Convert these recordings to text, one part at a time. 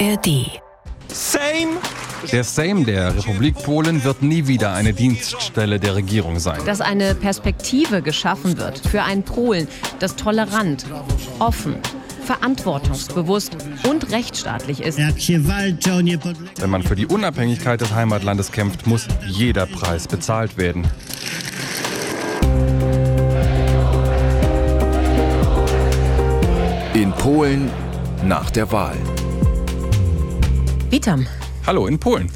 ARD. Same. Der Sejm der Republik Polen wird nie wieder eine Dienststelle der Regierung sein. Dass eine Perspektive geschaffen wird für ein Polen, das tolerant, offen, verantwortungsbewusst und rechtsstaatlich ist. Wenn man für die Unabhängigkeit des Heimatlandes kämpft, muss jeder Preis bezahlt werden. In Polen nach der Wahl. Vitam, Hallo in Polen.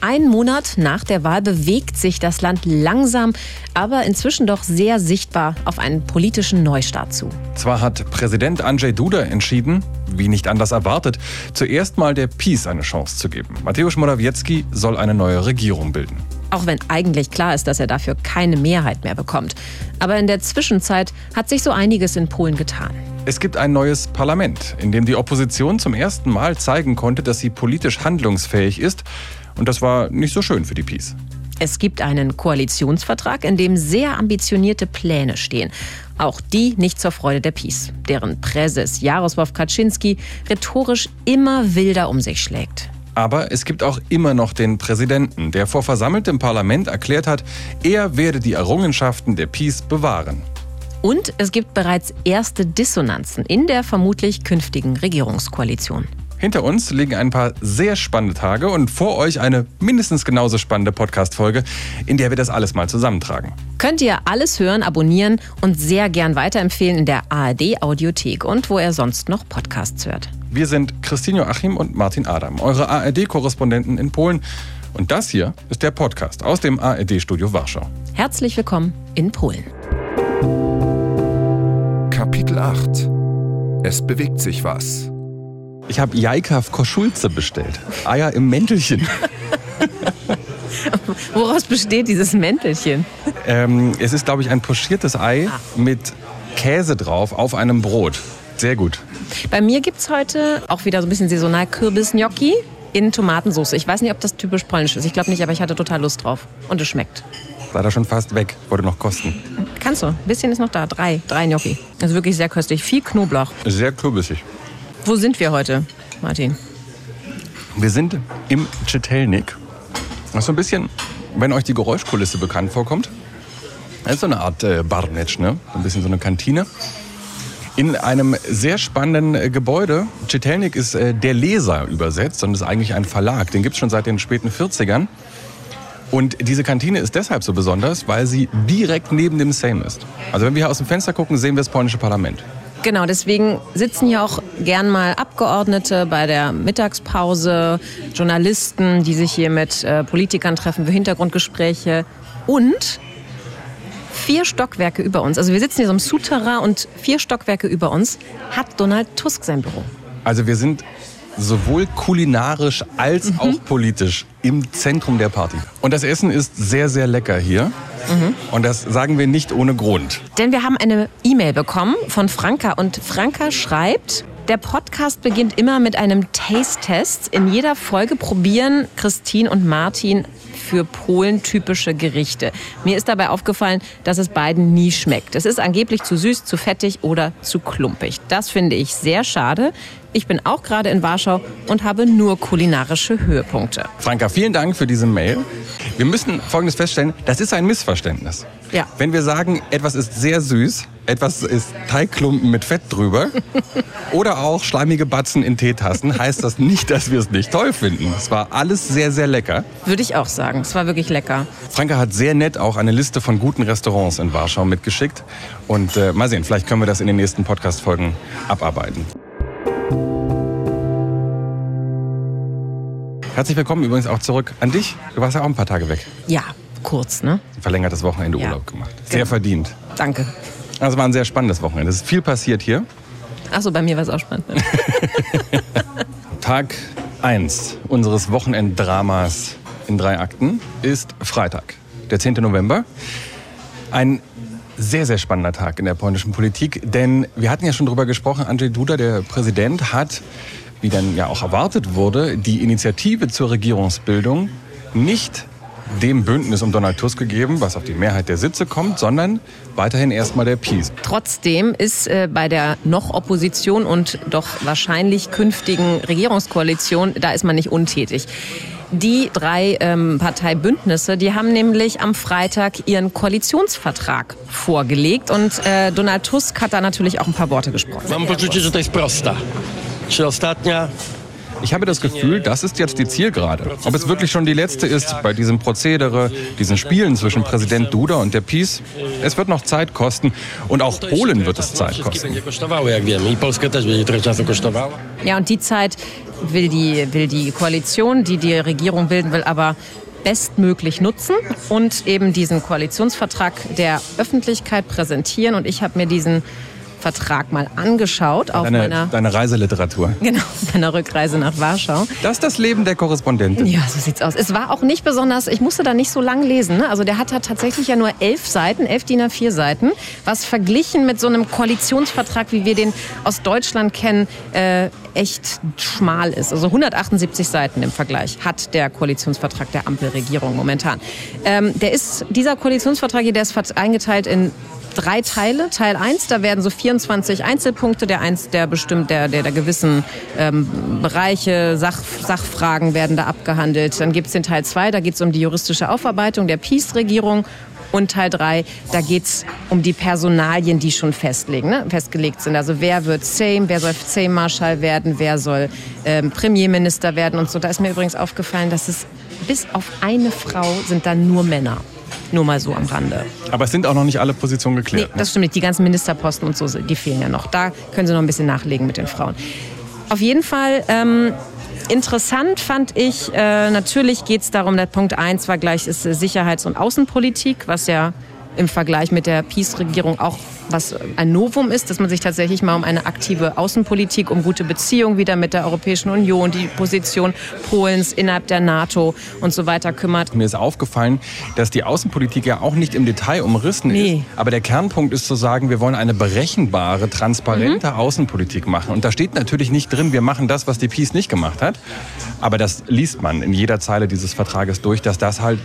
ein Monat nach der Wahl bewegt sich das Land langsam, aber inzwischen doch sehr sichtbar auf einen politischen Neustart zu. Zwar hat Präsident Andrzej Duda entschieden, wie nicht anders erwartet, zuerst mal der Peace eine Chance zu geben. Mateusz Morawiecki soll eine neue Regierung bilden. Auch wenn eigentlich klar ist, dass er dafür keine Mehrheit mehr bekommt. Aber in der Zwischenzeit hat sich so einiges in Polen getan. Es gibt ein neues Parlament, in dem die Opposition zum ersten Mal zeigen konnte, dass sie politisch handlungsfähig ist. Und das war nicht so schön für die Peace. Es gibt einen Koalitionsvertrag, in dem sehr ambitionierte Pläne stehen. Auch die nicht zur Freude der PiS, deren Präses Jarosław Kaczynski rhetorisch immer wilder um sich schlägt. Aber es gibt auch immer noch den Präsidenten, der vor versammeltem Parlament erklärt hat, er werde die Errungenschaften der Peace bewahren. Und es gibt bereits erste Dissonanzen in der vermutlich künftigen Regierungskoalition. Hinter uns liegen ein paar sehr spannende Tage und vor euch eine mindestens genauso spannende Podcast-Folge, in der wir das alles mal zusammentragen. Könnt ihr alles hören, abonnieren und sehr gern weiterempfehlen in der ARD Audiothek und wo ihr sonst noch Podcasts hört. Wir sind Christine Joachim und Martin Adam, eure ARD-Korrespondenten in Polen. Und das hier ist der Podcast aus dem ARD-Studio Warschau. Herzlich willkommen in Polen. Kapitel 8. Es bewegt sich was. Ich habe Jajka w Koschulze bestellt. Eier im Mäntelchen. Woraus besteht dieses Mäntelchen? ähm, es ist, glaube ich, ein pochiertes Ei mit Käse drauf auf einem Brot. Sehr gut. Bei mir gibt es heute auch wieder so ein bisschen saisonal Kürbisgnocchi in Tomatensauce. Ich weiß nicht, ob das typisch polnisch ist. Ich glaube nicht, aber ich hatte total Lust drauf. Und es schmeckt. War da schon fast weg. Wollte noch kosten. Kannst du. Ein bisschen ist noch da. Drei. Drei Gnocchi. Also wirklich sehr köstlich. Viel Knoblauch. Sehr kürbissig. Wo sind wir heute, Martin? Wir sind im Chetelnik. Das ist so ein bisschen, wenn euch die Geräuschkulisse bekannt vorkommt. Das ist so eine Art äh, Barnetsch, ne? Ein bisschen so eine Kantine. In einem sehr spannenden äh, Gebäude. Chetelnik ist äh, der Leser übersetzt und ist eigentlich ein Verlag. Den gibt es schon seit den späten 40ern. Und diese Kantine ist deshalb so besonders, weil sie direkt neben dem Sejm ist. Also wenn wir hier aus dem Fenster gucken, sehen wir das polnische Parlament. Genau, deswegen sitzen hier auch gern mal Abgeordnete bei der Mittagspause, Journalisten, die sich hier mit äh, Politikern treffen für Hintergrundgespräche und vier Stockwerke über uns. Also wir sitzen hier so im Souterrain und vier Stockwerke über uns hat Donald Tusk sein Büro. Also wir sind sowohl kulinarisch als auch politisch im Zentrum der Party. Und das Essen ist sehr, sehr lecker hier. Und das sagen wir nicht ohne Grund. Denn wir haben eine E-Mail bekommen von Franka und Franka schreibt, der Podcast beginnt immer mit einem Taste-Test. In jeder Folge probieren Christine und Martin für Polen typische Gerichte. Mir ist dabei aufgefallen, dass es beiden nie schmeckt. Es ist angeblich zu süß, zu fettig oder zu klumpig. Das finde ich sehr schade. Ich bin auch gerade in Warschau und habe nur kulinarische Höhepunkte. Franka, vielen Dank für diese Mail. Wir müssen Folgendes feststellen, das ist ein Missverständnis. Ja. Wenn wir sagen, etwas ist sehr süß, etwas ist Teigklumpen mit Fett drüber oder auch schleimige Batzen in Teetassen, heißt das nicht, dass wir es nicht toll finden. Es war alles sehr, sehr lecker. Würde ich auch sagen. Es war wirklich lecker. Franka hat sehr nett auch eine Liste von guten Restaurants in Warschau mitgeschickt. Und äh, mal sehen, vielleicht können wir das in den nächsten Podcast-Folgen abarbeiten. Herzlich willkommen übrigens auch zurück an dich. Du warst ja auch ein paar Tage weg. Ja, kurz, ne? Verlängertes Wochenende Ja. Urlaub gemacht. Sehr Genau. verdient. Danke. Also war ein sehr spannendes Wochenende. Es ist viel passiert hier. Achso, bei mir war es auch spannend. Ne? Tag 1 unseres Wochenenddramas in drei Akten ist Freitag, der 10. November. Ein sehr, sehr spannender Tag in der polnischen Politik, denn wir hatten ja schon drüber gesprochen, Andrzej Duda, der Präsident, hat, wie dann ja auch erwartet wurde, die Initiative zur Regierungsbildung nicht dem Bündnis um Donald Tusk gegeben, was auf die Mehrheit der Sitze kommt, sondern weiterhin erstmal der Peace. Trotzdem ist äh, bei der noch Opposition und doch wahrscheinlich künftigen Regierungskoalition, da ist man nicht untätig. Die drei ähm, Parteibündnisse, die haben nämlich am Freitag ihren Koalitionsvertrag vorgelegt und äh, Donald Tusk hat da natürlich auch ein paar Worte gesprochen. Mam poczucie, że to jest prosta. Czy ostatnia? Ich habe das Gefühl, das ist jetzt die Zielgerade. Ob es wirklich schon die letzte ist bei diesem Prozedere, diesen Spielen zwischen Präsident Duda und der Peace, es wird noch Zeit kosten und auch Polen wird es Zeit kosten. Ja, und die Zeit will die, will die Koalition, die die Regierung bilden will, aber bestmöglich nutzen und eben diesen Koalitionsvertrag der Öffentlichkeit präsentieren. Und ich habe mir diesen Vertrag mal angeschaut auf Deine, meiner, deine Reiseliteratur. genau, meiner Rückreise nach Warschau. Das ist das Leben der Korrespondentin. Ja, so sieht's aus. Es war auch nicht besonders, ich musste da nicht so lang lesen. Ne? Also der hat, hat tatsächlich ja nur elf Seiten, elf DIN A4 Seiten, was verglichen mit so einem Koalitionsvertrag, wie wir den aus Deutschland kennen, äh, echt schmal ist. Also 178 Seiten im Vergleich hat der Koalitionsvertrag der Ampelregierung momentan. Ähm, der ist, dieser Koalitionsvertrag hier, der ist eingeteilt in drei Teile. Teil 1, da werden so 24 Einzelpunkte, der eins, der bestimmt, der, der, der gewissen ähm, Bereiche, Sach, Sachfragen werden da abgehandelt. Dann gibt's den Teil 2, da geht's um die juristische Aufarbeitung der Peace-Regierung. Und Teil 3, da geht's um die Personalien, die schon festlegen, ne? festgelegt sind. Also wer wird Sejm, wer soll Sejm-Marschall werden, wer soll ähm, Premierminister werden und so. Da ist mir übrigens aufgefallen, dass es bis auf eine Frau sind da nur Männer. Nur mal so am Rande. Aber es sind auch noch nicht alle Positionen Nee, geklärt. ne? das stimmt nicht. Die ganzen Ministerposten und so, die fehlen ja noch. Da können Sie noch ein bisschen nachlegen mit den Frauen. Auf jeden Fall ähm, interessant fand ich, äh, natürlich geht es darum, der Punkt 1 war gleich ist Sicherheits- und Außenpolitik, was ja im Vergleich mit der Peace-Regierung auch was ein Novum ist, dass man sich tatsächlich mal um eine aktive Außenpolitik, um gute Beziehungen wieder mit der Europäischen Union, die Position Polens innerhalb der NATO und so weiter kümmert. Mir ist aufgefallen, dass die Außenpolitik ja auch nicht im Detail umrissen Nee. ist. Aber der Kernpunkt ist zu sagen, wir wollen eine berechenbare, transparente Mhm. Außenpolitik machen. Und da steht natürlich nicht drin, wir machen das, was die Peace nicht gemacht hat. Aber das liest man in jeder Zeile dieses Vertrages durch, dass das halt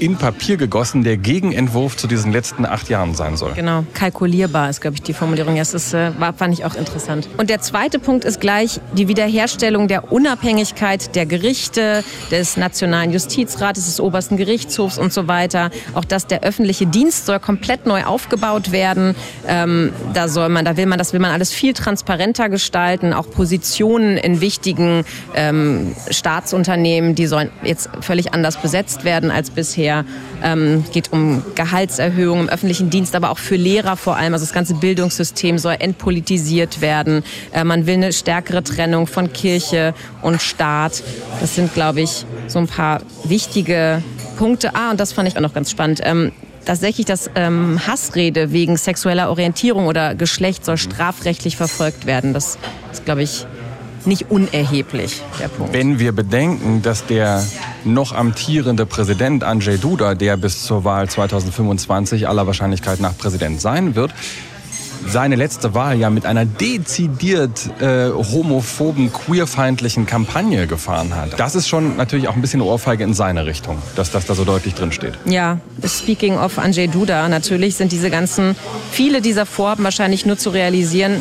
in Papier gegossen der Gegenentwurf zu diesen letzten acht Jahren sein soll. Genau, kalkulierbar ist, glaube ich, die Formulierung. Das ist, äh, war, fand ich auch interessant. Und der zweite Punkt ist gleich die Wiederherstellung der Unabhängigkeit der Gerichte, des Nationalen Justizrates, des obersten Gerichtshofs und so weiter. Auch dass der öffentliche Dienst soll komplett neu aufgebaut werden. Ähm, da soll man, da will man, das will man alles viel transparenter gestalten. Auch Positionen in wichtigen ähm, Staatsunternehmen, die sollen jetzt völlig anders besetzt werden als bisher. Ähm, geht um Gehaltserhöhungen im öffentlichen Dienst, aber auch für Lehrer vor allem. Also das ganze Bildungssystem soll entpolitisiert werden. Äh, man will eine stärkere Trennung von Kirche und Staat. Das sind, glaube ich, so ein paar wichtige Punkte. Ah, und das fand ich auch noch ganz spannend. Ähm, tatsächlich das ähm, Hassrede wegen sexueller Orientierung oder Geschlecht soll strafrechtlich verfolgt werden. Das ist, glaube ich, nicht unerheblich, der Punkt. Wenn wir bedenken, dass der noch amtierende Präsident Andrzej Duda, der bis zur Wahl 2025 aller Wahrscheinlichkeit nach Präsident sein wird, seine letzte Wahl ja mit einer dezidiert äh, homophoben, queerfeindlichen Kampagne gefahren hat. Das ist schon natürlich auch ein bisschen Ohrfeige in seine Richtung, dass das da so deutlich drin steht. Ja, speaking of Andrzej Duda, natürlich sind diese ganzen, viele dieser Vorhaben wahrscheinlich nur zu realisieren,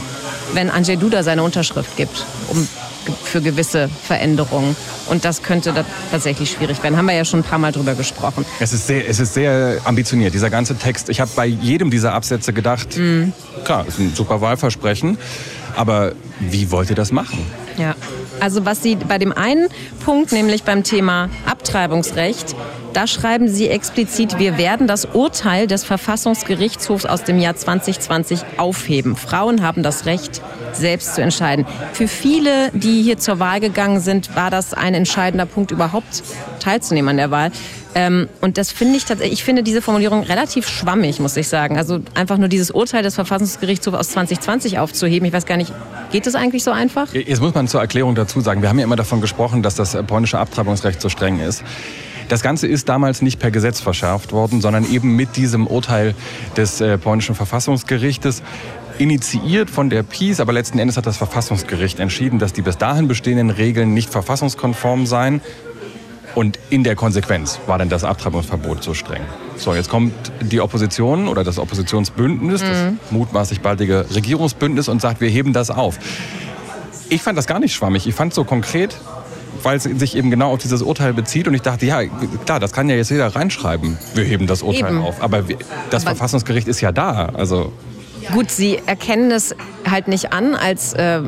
wenn Andrzej Duda seine Unterschrift gibt, um für gewisse Veränderungen. Und das könnte da tatsächlich schwierig werden. Haben wir ja schon ein paar Mal drüber gesprochen. Es ist sehr, es ist sehr ambitioniert, dieser ganze Text. Ich habe bei jedem dieser Absätze gedacht, klar, ist ein super Wahlversprechen, aber wie wollt ihr das machen? Ja. Also was Sie bei dem einen Punkt, nämlich beim Thema Abtreibungsrecht, da schreiben Sie explizit, wir werden das Urteil des Verfassungsgerichtshofs aus dem Jahr 2020 aufheben. Frauen haben das Recht, selbst zu entscheiden. Für viele, die hier zur Wahl gegangen sind, war das ein entscheidender Punkt, überhaupt teilzunehmen an der Wahl. Ähm, und das finde ich tatsächlich, ich finde diese Formulierung relativ schwammig, muss ich sagen. Also einfach nur dieses Urteil des Verfassungsgerichtshofs aus 2020 aufzuheben. Ich weiß gar nicht, geht das eigentlich so einfach? Jetzt muss man zur Erklärung dazu sagen, wir haben ja immer davon gesprochen, dass das äh, polnische Abtreibungsrecht so streng ist. Das Ganze ist damals nicht per Gesetz verschärft worden, sondern eben mit diesem Urteil des äh, polnischen Verfassungsgerichtes initiiert von der PiS, aber letzten Endes hat das Verfassungsgericht entschieden, dass die bis dahin bestehenden Regeln nicht verfassungskonform seien Und in der Konsequenz war dann das Abtreibungsverbot so streng. So, jetzt kommt die Opposition oder das Oppositionsbündnis, das mutmaßlich baldige Regierungsbündnis und sagt, wir heben das auf. Ich fand das gar nicht schwammig. Ich fand so konkret, weil es sich eben genau auf dieses Urteil bezieht. Und ich dachte, ja, klar, das kann ja jetzt jeder reinschreiben. Wir heben das Urteil Eben. auf. Aber das Aber- Verfassungsgericht ist ja da. Also Gut, sie erkennen es halt nicht an als, äh,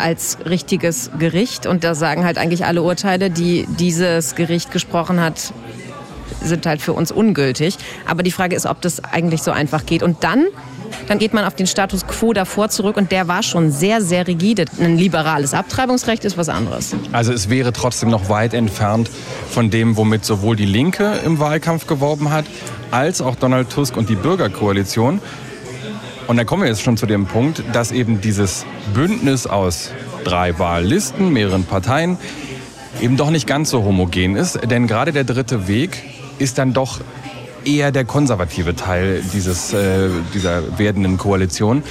als richtiges Gericht. Und da sagen halt eigentlich alle Urteile, die dieses Gericht gesprochen hat, sind halt für uns ungültig. Aber die Frage ist, ob das eigentlich so einfach geht. Und dann, dann geht man auf den Status quo davor zurück und der war schon sehr, sehr rigide. Ein liberales Abtreibungsrecht ist was anderes. Also es wäre trotzdem noch weit entfernt von dem, womit sowohl die Linke im Wahlkampf geworben hat, als auch Donald Tusk und die Bürgerkoalition. Und dann kommen wir jetzt schon zu dem Punkt, dass eben dieses Bündnis aus drei Wahllisten, mehreren Parteien, eben doch nicht ganz so homogen ist. Denn gerade der dritte Weg ist dann doch eher der konservative Teil dieses, äh, dieser werdenden Koalition.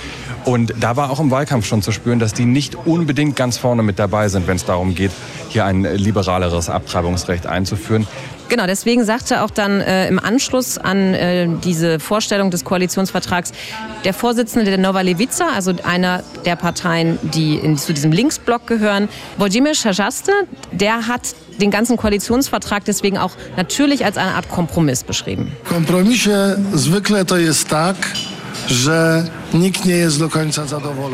Und da war auch im Wahlkampf schon zu spüren, dass die nicht unbedingt ganz vorne mit dabei sind, wenn es darum geht, hier ein liberaleres Abtreibungsrecht einzuführen. Genau, deswegen sagte auch dann äh, im Anschluss an äh, diese Vorstellung des Koalitionsvertrags der Vorsitzende der Nova Levica, also einer der Parteien, die in, zu diesem Linksblock gehören, Wojciech Szajaste, der hat den ganzen Koalitionsvertrag deswegen auch natürlich als eine Art Kompromiss beschrieben. W kompromisie zwykle to jest tak,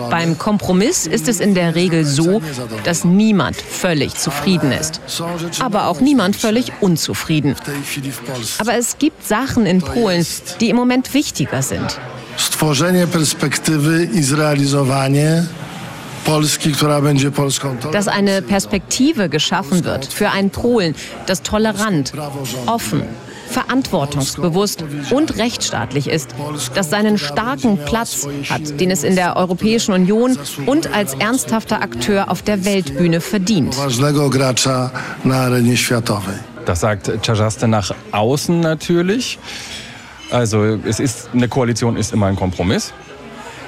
Beim Kompromiss ist es in der Regel so, dass niemand völlig zufrieden ist, aber auch niemand völlig unzufrieden. Aber es gibt Sachen in Polen, die im Moment wichtiger sind. Stworzenie perspektywy i zrealizowanie dass eine Perspektive geschaffen wird für ein Polen, das tolerant, offen, verantwortungsbewusst und rechtsstaatlich ist, das seinen starken Platz hat, den es in der Europäischen Union und als ernsthafter Akteur auf der Weltbühne verdient. Das sagt Czajaste nach außen natürlich. Also es ist, eine Koalition ist immer ein Kompromiss.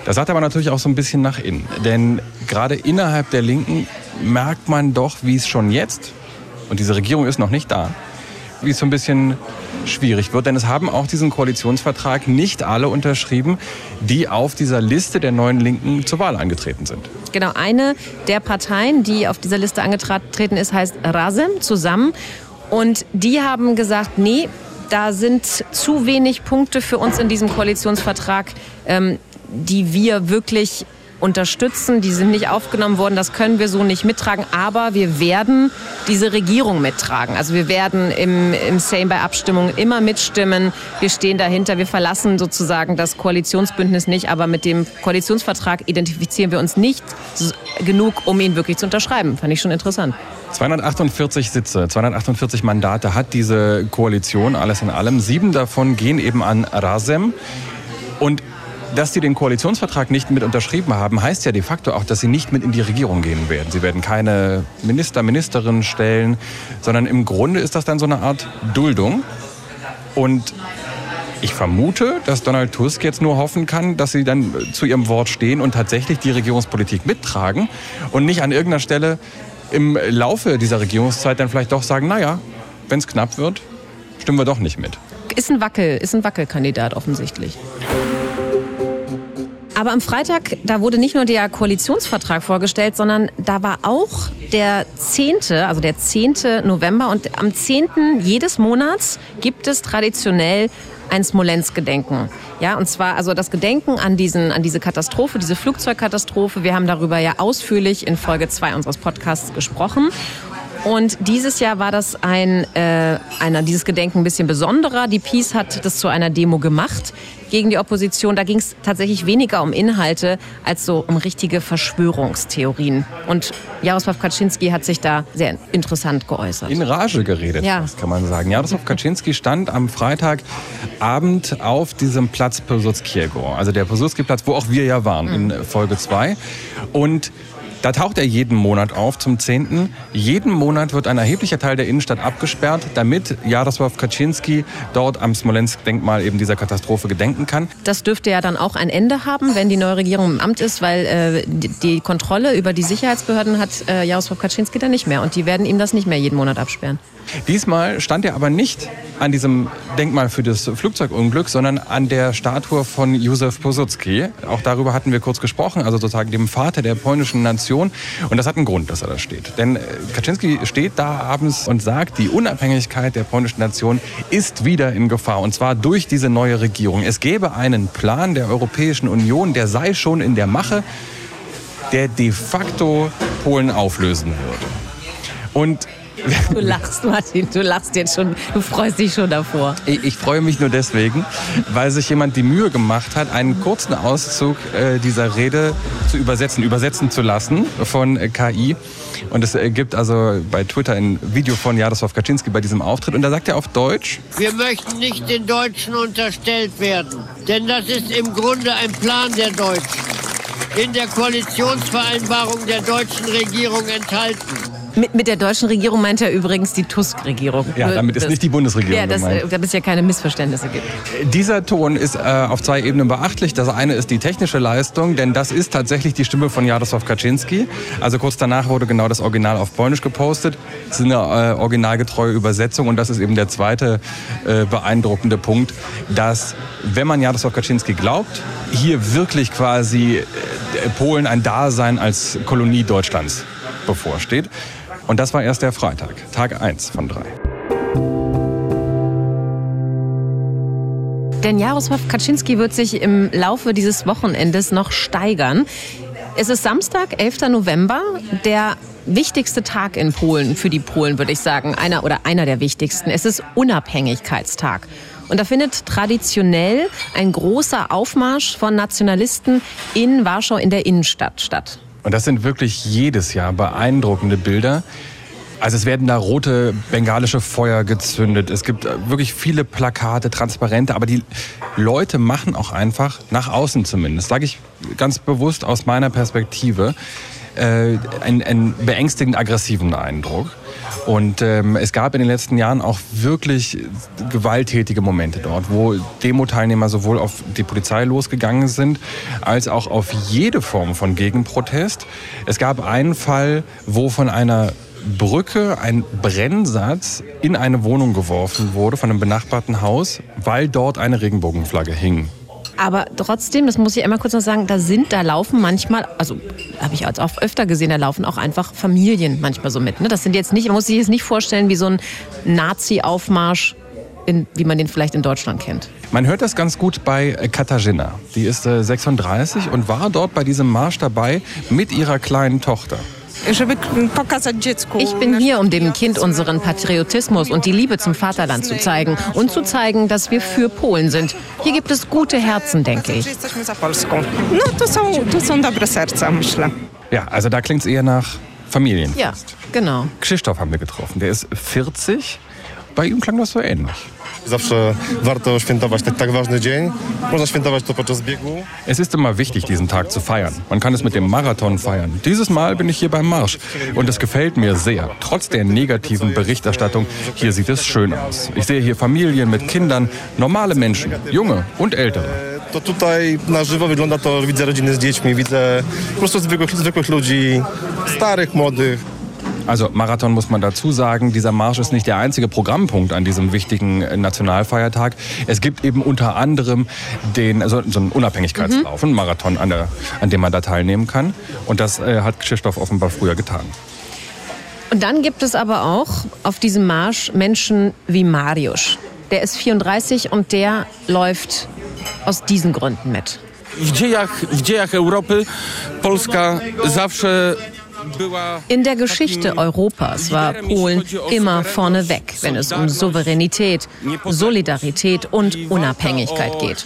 Das sagt aber natürlich auch so ein bisschen nach innen. Denn gerade innerhalb der Linken merkt man doch, wie es schon jetzt, und diese Regierung ist noch nicht da, wie es so ein bisschen schwierig wird. Denn es haben auch diesen Koalitionsvertrag nicht alle unterschrieben, die auf dieser Liste der neuen Linken zur Wahl angetreten sind. Genau, eine der Parteien, die auf dieser Liste angetreten ist, heißt Rasem zusammen. Und die haben gesagt, nee, da sind zu wenig Punkte für uns in diesem Koalitionsvertrag, ähm, die wir wirklich unterstützen. Die sind nicht aufgenommen worden, das können wir so nicht mittragen. Aber wir werden diese Regierung mittragen. Also wir werden im, im Sejm bei Abstimmungen immer mitstimmen. Wir stehen dahinter. Wir verlassen sozusagen das Koalitionsbündnis nicht. Aber mit dem Koalitionsvertrag identifizieren wir uns nicht genug, um ihn wirklich zu unterschreiben. Fand ich schon interessant. 248 Sitze, 248 Mandate hat diese Koalition, alles in allem. Sieben davon gehen eben an Rasem. Und dass sie den Koalitionsvertrag nicht mit unterschrieben haben, heißt ja de facto auch, dass sie nicht mit in die Regierung gehen werden. Sie werden keine Minister, Ministerinnen stellen, sondern im Grunde ist das dann so eine Art Duldung. Und ich vermute, dass Donald Tusk jetzt nur hoffen kann, dass sie dann zu ihrem Wort stehen und tatsächlich die Regierungspolitik mittragen und nicht an irgendeiner Stelle im Laufe dieser Regierungszeit dann vielleicht doch sagen, naja, wenn es knapp wird, stimmen wir doch nicht mit. Ist ein Wackel, ist ein Wackelkandidat offensichtlich. Aber am Freitag, da wurde nicht nur der Koalitionsvertrag vorgestellt, sondern da war auch der 10., also der 10. November. Und am 10. jedes Monats gibt es traditionell ein Smolensk-Gedenken. Ja, und zwar also das Gedenken an, diesen, an diese Katastrophe, diese Flugzeugkatastrophe. Wir haben darüber ja ausführlich in Folge 2 unseres Podcasts gesprochen. Und dieses Jahr war das ein, äh, einer, dieses Gedenken ein bisschen besonderer. Die Peace hat das zu einer Demo gemacht gegen die Opposition. Da ging es tatsächlich weniger um Inhalte als so um richtige Verschwörungstheorien. Und Jaroslaw Kaczynski hat sich da sehr interessant geäußert. In Rage geredet, Ja. das kann man sagen. Jaroslaw Kaczynski stand am Freitagabend auf diesem Platz Pilsudskiego, also der Pilsudski-Platz, wo auch wir ja waren in Folge 2. Und da taucht er jeden Monat auf zum 10. Jeden Monat wird ein erheblicher Teil der Innenstadt abgesperrt, damit Jaroslaw Kaczynski dort am Smolensk-Denkmal eben dieser Katastrophe gedenken kann. Das dürfte ja dann auch ein Ende haben, wenn die neue Regierung im Amt ist, weil äh, die, Kontrolle über die Sicherheitsbehörden hat äh, Jaroslaw Kaczynski dann nicht mehr. Und die werden ihm das nicht mehr jeden Monat absperren. Diesmal stand er aber nicht an diesem Denkmal für das Flugzeugunglück, sondern an der Statue von Józef Piłsudski. Auch darüber hatten wir kurz gesprochen, also sozusagen dem Vater der polnischen Nation. Und das hat einen Grund, dass er da steht. Denn äh, Kaczynski steht da abends und sagt, die Unabhängigkeit der polnischen Nation ist wieder in Gefahr. Und zwar durch diese neue Regierung. Es gäbe einen Plan der Europäischen Union, der sei schon in der Mache, der de facto Polen auflösen würde. Und Du lachst, Martin, du lachst jetzt schon, du freust dich schon davor. Ich, ich freue mich nur deswegen, weil sich jemand die Mühe gemacht hat, einen kurzen Auszug äh, dieser Rede zu übersetzen, übersetzen zu lassen von äh, KI. Und es äh, gibt also bei Twitter ein Video von Jaroslaw Kaczynski bei diesem Auftritt. Und da sagt er auf Deutsch, Wir möchten nicht den Deutschen unterstellt werden, denn das ist im Grunde ein Plan der Deutschen. In der Koalitionsvereinbarung der deutschen Regierung enthalten. Mit, mit der deutschen Regierung meint er übrigens die Tusk-Regierung. ja, damit ist das- nicht die Bundesregierung Ja, das, gemeint. damit es ja keine Missverständnisse gibt. Dieser Ton ist äh, auf zwei Ebenen beachtlich. Das eine ist die technische Leistung, denn das ist tatsächlich die Stimme von Jaroslaw Kaczynski. Also kurz danach wurde genau das Original auf Polnisch gepostet. Das ist eine äh, originalgetreue Übersetzung und das ist eben der zweite äh, beeindruckende Punkt, dass wenn man Jaroslaw Kaczynski glaubt, hier wirklich quasi äh, Polen ein Dasein als Kolonie Deutschlands bevorsteht. Und das war erst der Freitag, Tag 1 von drei. Denn Jarosław Kaczynski wird sich im Laufe dieses Wochenendes noch steigern. Es ist Samstag, 11. November, der wichtigste Tag in Polen, für die Polen würde ich sagen, einer oder einer der wichtigsten. Es ist Unabhängigkeitstag. Und da findet traditionell ein großer Aufmarsch von Nationalisten in Warschau in der Innenstadt statt. Und das sind wirklich jedes Jahr beeindruckende Bilder. Also es werden da rote bengalische Feuer gezündet. Es gibt wirklich viele Plakate, Transparente, aber die Leute machen auch einfach, nach außen zumindest, sage ich ganz bewusst aus meiner Perspektive, äh, einen, einen beängstigend aggressiven Eindruck. Und ähm, es gab in den letzten Jahren auch wirklich gewalttätige Momente dort, wo Demo-Teilnehmer sowohl auf die Polizei losgegangen sind, als auch auf jede Form von Gegenprotest. Es gab einen Fall, wo von einer Brücke ein Brennsatz in eine Wohnung geworfen wurde von einem benachbarten Haus, weil dort eine Regenbogenflagge hing. Aber trotzdem, das muss ich einmal kurz noch sagen, da sind, da laufen manchmal, also habe ich auch öfter gesehen, da laufen auch einfach Familien manchmal so mit. Ne? Das sind jetzt nicht, man muss sich jetzt nicht vorstellen wie so ein Nazi-Aufmarsch, wie man den vielleicht in Deutschland kennt. Man hört das ganz gut bei äh, Katarzyna. Die ist äh, 36 und war dort bei diesem Marsch dabei mit ihrer kleinen Tochter. Ich bin hier, um dem Kind unseren Patriotismus und die Liebe zum Vaterland zu zeigen und zu zeigen, dass wir für Polen sind. Hier gibt es gute Herzen, denke ich. No to są, to są dobre serca, myślę. Ja, also da klingt es eher nach Familien. Ja, genau. Krzysztof haben wir getroffen. Der ist 40. Bei ihm klang das so ähnlich. Zawsze warto świętować tak, tak ważny dzień. Można świętować to podczas biegu. Es ist immer wichtig, diesen Tag zu feiern. Man kann es mit dem Marathon feiern. Dieses Mal bin ich hier beim Marsch. Und es gefällt mir sehr. Trotz der negativen Berichterstattung, hier sieht es schön aus. Ich sehe hier Familien mit Kindern, normale Menschen, junge und ältere. To tutaj na żywo wygląda to, widzę rodziny z dziećmi, widzę po prostu zwykłych, zwykłych ludzi, starych, młodych. Also Marathon muss man dazu sagen, dieser Marsch ist nicht der einzige Programmpunkt an diesem wichtigen äh, Nationalfeiertag. Es gibt eben unter anderem den, also so einen Unabhängigkeitslauf, einen Marathon, an, der, an dem man da teilnehmen kann. Und das äh, hat Krzysztof offenbar früher getan. Und dann gibt es aber auch auf diesem Marsch Menschen wie Mariusz. Der ist 34 und der läuft aus diesen Gründen mit. w dziejach, w dziejach Europy Polska zawsze. In der Geschichte Europas war Polen immer vorneweg, wenn es um Souveränität, Solidarität und Unabhängigkeit geht.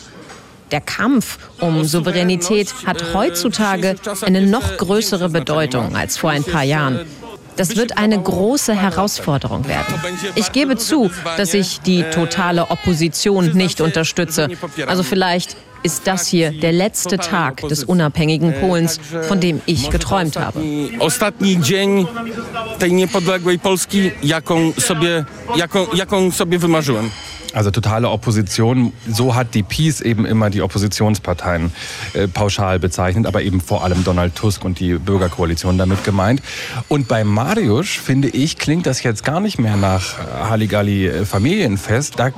Der Kampf um Souveränität hat heutzutage eine noch größere Bedeutung als vor ein paar Jahren. Das wird eine große Herausforderung werden. Ich gebe zu, dass ich die totale Opposition nicht unterstütze. Also vielleicht ist das hier der letzte Tag des unabhängigen Polens, von dem ich geträumt habe. Ostatni dzień tej niepodległej Polski, jaką sobie, jaką, jaką sobie wymarzyłem. Also totale Opposition, so hat die Peace eben immer die Oppositionsparteien äh, pauschal bezeichnet, aber eben vor allem Donald Tusk und die Bürgerkoalition damit gemeint. Und bei Mariusz, finde ich, klingt das jetzt gar nicht mehr nach Halligalli äh, Familienfest. Da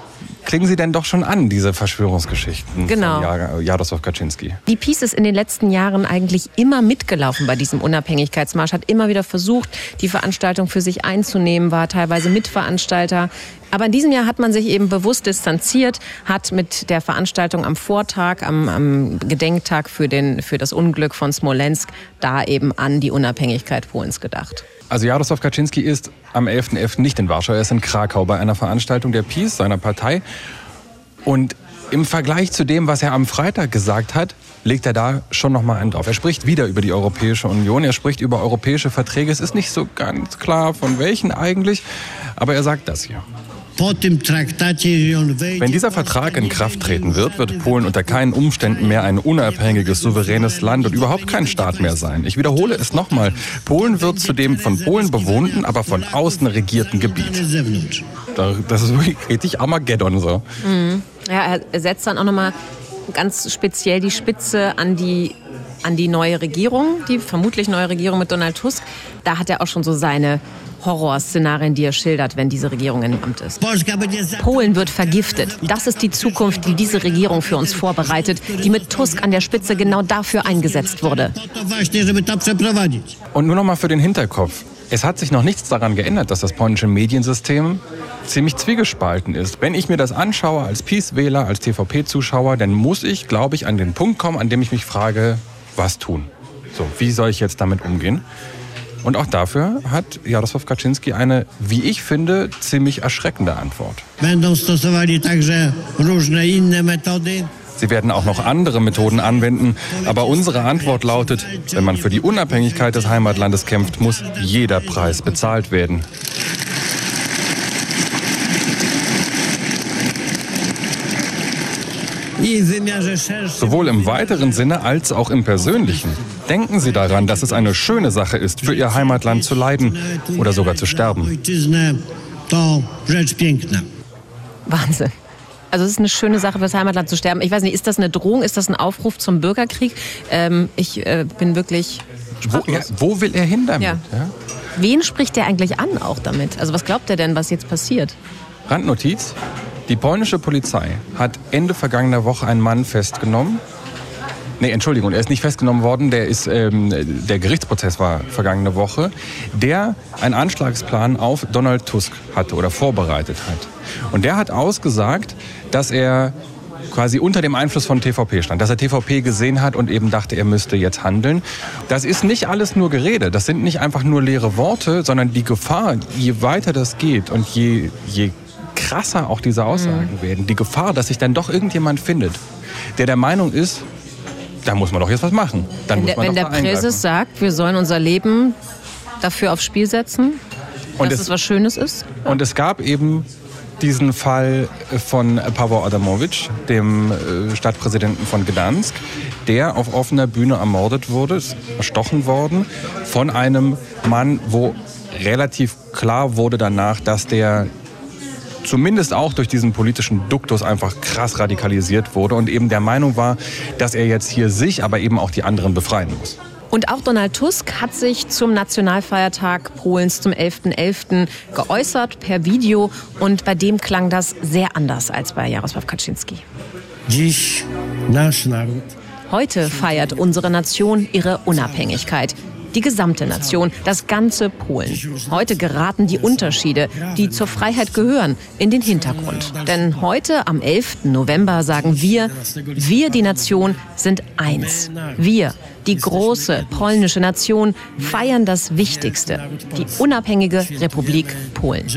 klingen sie denn doch schon an, diese Verschwörungsgeschichten Genau. von Ja- Jaroslaw Kaczynski. Die Peace ist in den letzten Jahren eigentlich immer mitgelaufen bei diesem Unabhängigkeitsmarsch, hat immer wieder versucht, die Veranstaltung für sich einzunehmen, war teilweise Mitveranstalter. Aber in diesem Jahr hat man sich eben bewusst distanziert, hat mit der Veranstaltung am Vortag, am, am Gedenktag für, den, für das Unglück von Smolensk, da eben an die Unabhängigkeit Polens gedacht. Also Jarosław Kaczynski ist am 11.11. nicht in Warschau, er ist in Krakau bei einer Veranstaltung der PiS, seiner Partei. Und im Vergleich zu dem, was er am Freitag gesagt hat, legt er da schon noch mal einen drauf. Er spricht wieder über die Europäische Union, er spricht über europäische Verträge. Es ist nicht so ganz klar, von welchen eigentlich, aber er sagt das hier. Wenn dieser Vertrag in Kraft treten wird, wird Polen unter keinen Umständen mehr ein unabhängiges, souveränes Land und überhaupt kein Staat mehr sein. Ich wiederhole es nochmal. Polen wird zu dem von Polen bewohnten, aber von außen regierten Gebiet. Da- Das ist wirklich richtig Armageddon so. Ja, er setzt dann auch nochmal ganz speziell die Spitze an die, an die neue Regierung, die vermutlich neue Regierung mit Donald Tusk. Da hat er auch schon so seine Horrorszenarien, die er schildert, wenn diese Regierung im Amt ist. Polen wird vergiftet. Das ist die Zukunft, die diese Regierung für uns vorbereitet, die mit Tusk an der Spitze genau dafür eingesetzt wurde. Und nur noch mal für den Hinterkopf. Es hat sich noch nichts daran geändert, dass das polnische Mediensystem ziemlich zwiegespalten ist. Wenn ich mir das anschaue als Peace-Wähler, als TVP-Zuschauer, dann muss ich, glaube ich, an den Punkt kommen, an dem ich mich frage, was tun? So, wie soll ich jetzt damit umgehen? Und auch dafür hat Jarosław Kaczynski eine, wie ich finde, ziemlich erschreckende Antwort. Sie werden auch noch andere Methoden anwenden, aber unsere Antwort lautet, wenn man für die Unabhängigkeit des Heimatlandes kämpft, muss jeder Preis bezahlt werden. Sowohl im weiteren Sinne als auch im persönlichen. Denken Sie daran, dass es eine schöne Sache ist, für Ihr Heimatland zu leiden oder sogar zu sterben. Wahnsinn. Also es ist eine schöne Sache fürs Heimatland zu sterben. Ich weiß nicht, ist das eine Drohung, ist das ein Aufruf zum Bürgerkrieg? Ähm, ich äh, bin wirklich Wo, ja, wo will er hin damit? Ja. Ja? Wen spricht der eigentlich an auch damit? Also was glaubt er denn, was jetzt passiert? Randnotiz. Die polnische Polizei hat Ende vergangener Woche einen Mann festgenommen. Nee, Entschuldigung, er ist nicht festgenommen worden. Der, ist, ähm, der Gerichtsprozess war vergangene Woche. Der einen Anschlagsplan auf Donald Tusk hatte oder vorbereitet hat. Und der hat ausgesagt, dass er quasi unter dem Einfluss von TVP stand, dass er TVP gesehen hat und eben dachte, er müsste jetzt handeln. Das ist nicht alles nur Gerede, das sind nicht einfach nur leere Worte, sondern die Gefahr, je weiter das geht und je, je krasser auch diese Aussagen werden, die Gefahr, dass sich dann doch irgendjemand findet, der der Meinung ist, da muss man doch jetzt was machen. Dann Wenn muss der, man wenn doch der Präses sagt, wir sollen unser Leben dafür aufs Spiel setzen, Und dass es- es was Schönes ist. Und es gab eben diesen Fall von Paweł Adamowicz, dem äh, Stadtpräsidenten von Gdansk, der auf offener Bühne ermordet wurde, ist erstochen worden von einem Mann, wo relativ klar wurde danach, dass der zumindest auch durch diesen politischen Duktus einfach krass radikalisiert wurde und eben der Meinung war, dass er jetzt hier sich, aber eben auch die anderen befreien muss. Und auch Donald Tusk hat sich zum Nationalfeiertag Polens zum 11.11. geäußert per Video und bei dem klang das sehr anders als bei Jarosław Kaczynski. Heute feiert unsere Nation ihre Unabhängigkeit. Die gesamte Nation, das ganze Polen. Heute geraten die Unterschiede, die zur Freiheit gehören, in den Hintergrund. Denn heute, am 11. November, sagen wir, wir, die Nation, sind eins. Wir, die große polnische Nation, feiern das Wichtigste, die unabhängige Republik Polen.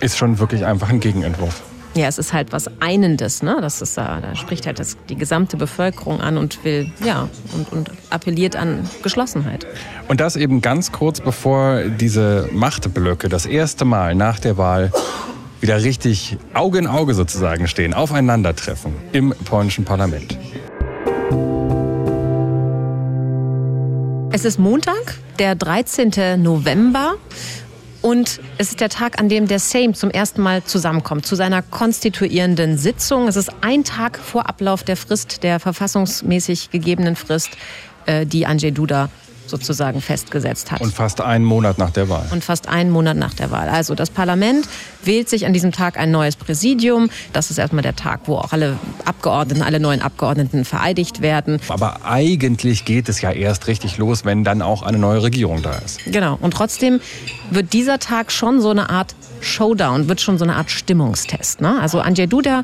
Ist schon wirklich einfach ein Gegenentwurf. Ja, es ist halt was Einendes, ne? Das ist da, da spricht halt das, die gesamte Bevölkerung an und will, ja, und, und appelliert an Geschlossenheit. Und das eben ganz kurz bevor diese Machtblöcke das erste Mal nach der Wahl wieder richtig Auge in Auge sozusagen stehen, aufeinandertreffen im polnischen Parlament. Es ist Montag, der 13. November. Und es ist der Tag, an dem der Sejm zum ersten Mal zusammenkommt, zu seiner konstituierenden Sitzung. Es ist ein Tag vor Ablauf der Frist, der verfassungsmäßig gegebenen Frist, äh, die Andrzej Duda sozusagen festgesetzt hat. Und fast einen Monat nach der Wahl. Und fast einen Monat nach der Wahl. Also das Parlament wählt sich an diesem Tag ein neues Präsidium. Das ist erstmal der Tag, wo auch alle Abgeordneten, alle neuen Abgeordneten vereidigt werden. Aber eigentlich geht es ja erst richtig los, wenn dann auch eine neue Regierung da ist. Genau. Und trotzdem wird dieser Tag schon so eine Art Showdown, wird schon so eine Art Stimmungstest. Ne? Also Andrzej Duda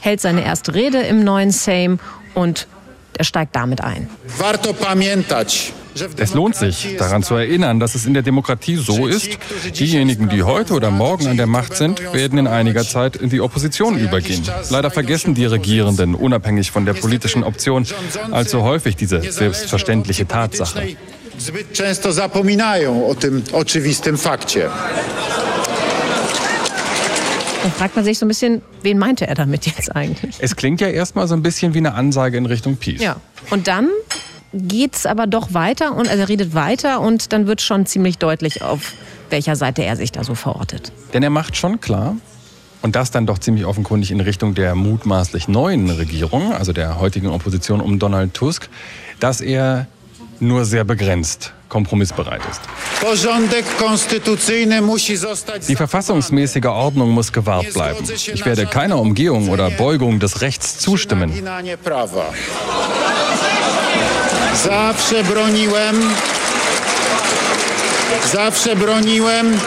hält seine erste Rede im neuen Sejm und er steigt damit ein. Warto pamiętać, Es lohnt sich, daran zu erinnern, dass es in der Demokratie so ist, diejenigen, die heute oder morgen an der Macht sind, werden in einiger Zeit in die Opposition übergehen. Leider vergessen die Regierenden, unabhängig von der politischen Option, allzu häufig diese selbstverständliche Tatsache. zbyt często zapominają o tym oczywistym fakcie. Dann fragt man sich so ein bisschen, wen meinte er damit jetzt eigentlich? Es klingt ja erstmal so ein bisschen wie eine Ansage in Richtung Peace. Ja. Und dann geht's aber doch weiter und also er redet weiter und dann wird schon ziemlich deutlich, auf welcher Seite er sich da so verortet. Denn er macht schon klar, und das dann doch ziemlich offenkundig in Richtung der mutmaßlich neuen Regierung, also der heutigen Opposition um Donald Tusk, dass er nur sehr begrenzt kompromissbereit ist. Die verfassungsmäßige Ordnung muss gewahrt bleiben. Ich werde keiner Umgehung oder Beugung des Rechts zustimmen. Zawsze broniłem, zawsze broniłem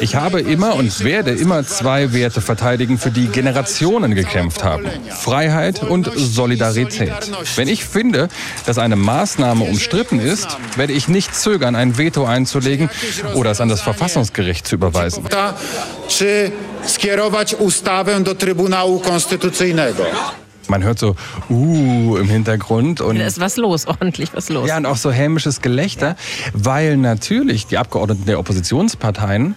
Ich habe immer und werde immer zwei Werte verteidigen, für die Generationen gekämpft haben. Freiheit und Solidarität. Wenn ich finde, dass eine Maßnahme umstritten ist, werde ich nicht zögern, ein Veto einzulegen oder es an das Verfassungsgericht zu überweisen. Ta, czy skierować ustawę do Trybunału Konstytucyjnego. Man hört so uh im Hintergrund und Da ist was los, ordentlich was los. Ja, und auch so hämisches Gelächter, weil natürlich die Abgeordneten der Oppositionsparteien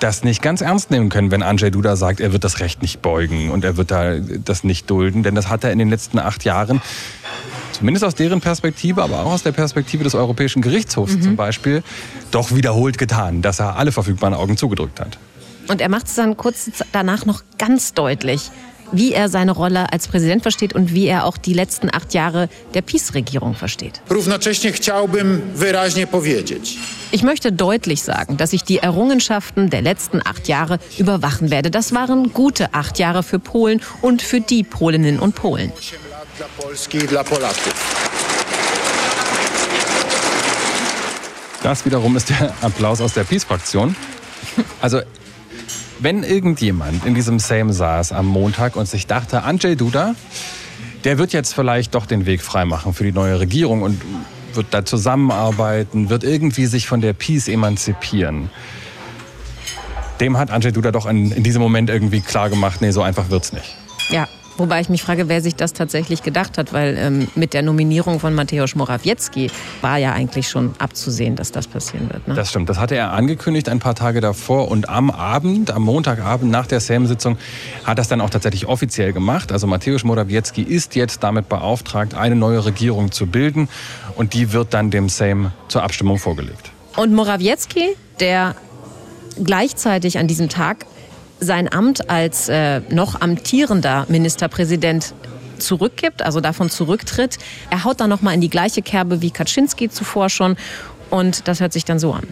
das nicht ganz ernst nehmen können, wenn Andrzej Duda sagt, er wird das Recht nicht beugen und er wird da das nicht dulden, denn das hat er in den letzten acht Jahren zumindest aus deren Perspektive, aber auch aus der Perspektive des Europäischen Gerichtshofs zum Beispiel, doch wiederholt getan, dass er alle verfügbaren Augen zugedrückt hat. Und er macht es dann kurz danach noch ganz deutlich, wie er seine Rolle als Präsident versteht und wie er auch die letzten acht Jahre der Peace-Regierung versteht. Ich möchte deutlich sagen, dass ich die Errungenschaften der letzten acht Jahre überwachen werde. Das waren gute acht Jahre für Polen und für die Polinnen und Polen. Das wiederum ist der Applaus aus der Peace-Fraktion. Also, wenn irgendjemand in diesem Same saß am Montag und sich dachte, Andrzej Duda, der wird jetzt vielleicht doch den Weg freimachen für die neue Regierung und wird da zusammenarbeiten, wird irgendwie sich von der Peace emanzipieren. Dem hat Andrzej Duda doch in, in diesem Moment irgendwie klar gemacht, nee, so einfach wird's nicht. Ja, wobei ich mich frage, wer sich das tatsächlich gedacht hat, weil ähm, mit der Nominierung von Mateusz Morawiecki war ja eigentlich schon abzusehen, dass das passieren wird. Ne? Das stimmt. Das hatte er angekündigt ein paar Tage davor. Und am Abend, am Montagabend nach der SAM-Sitzung, hat das dann auch tatsächlich offiziell gemacht. Also Mateusz Morawiecki ist jetzt damit beauftragt, eine neue Regierung zu bilden. Und die wird dann dem SAM zur Abstimmung vorgelegt. Und Morawiecki, der gleichzeitig an diesem Tag sein Amt als äh, noch amtierender Ministerpräsident zurückgibt, also davon zurücktritt. Er haut dann nochmal in die gleiche Kerbe wie Kaczynski zuvor schon. Und das hört sich dann so an.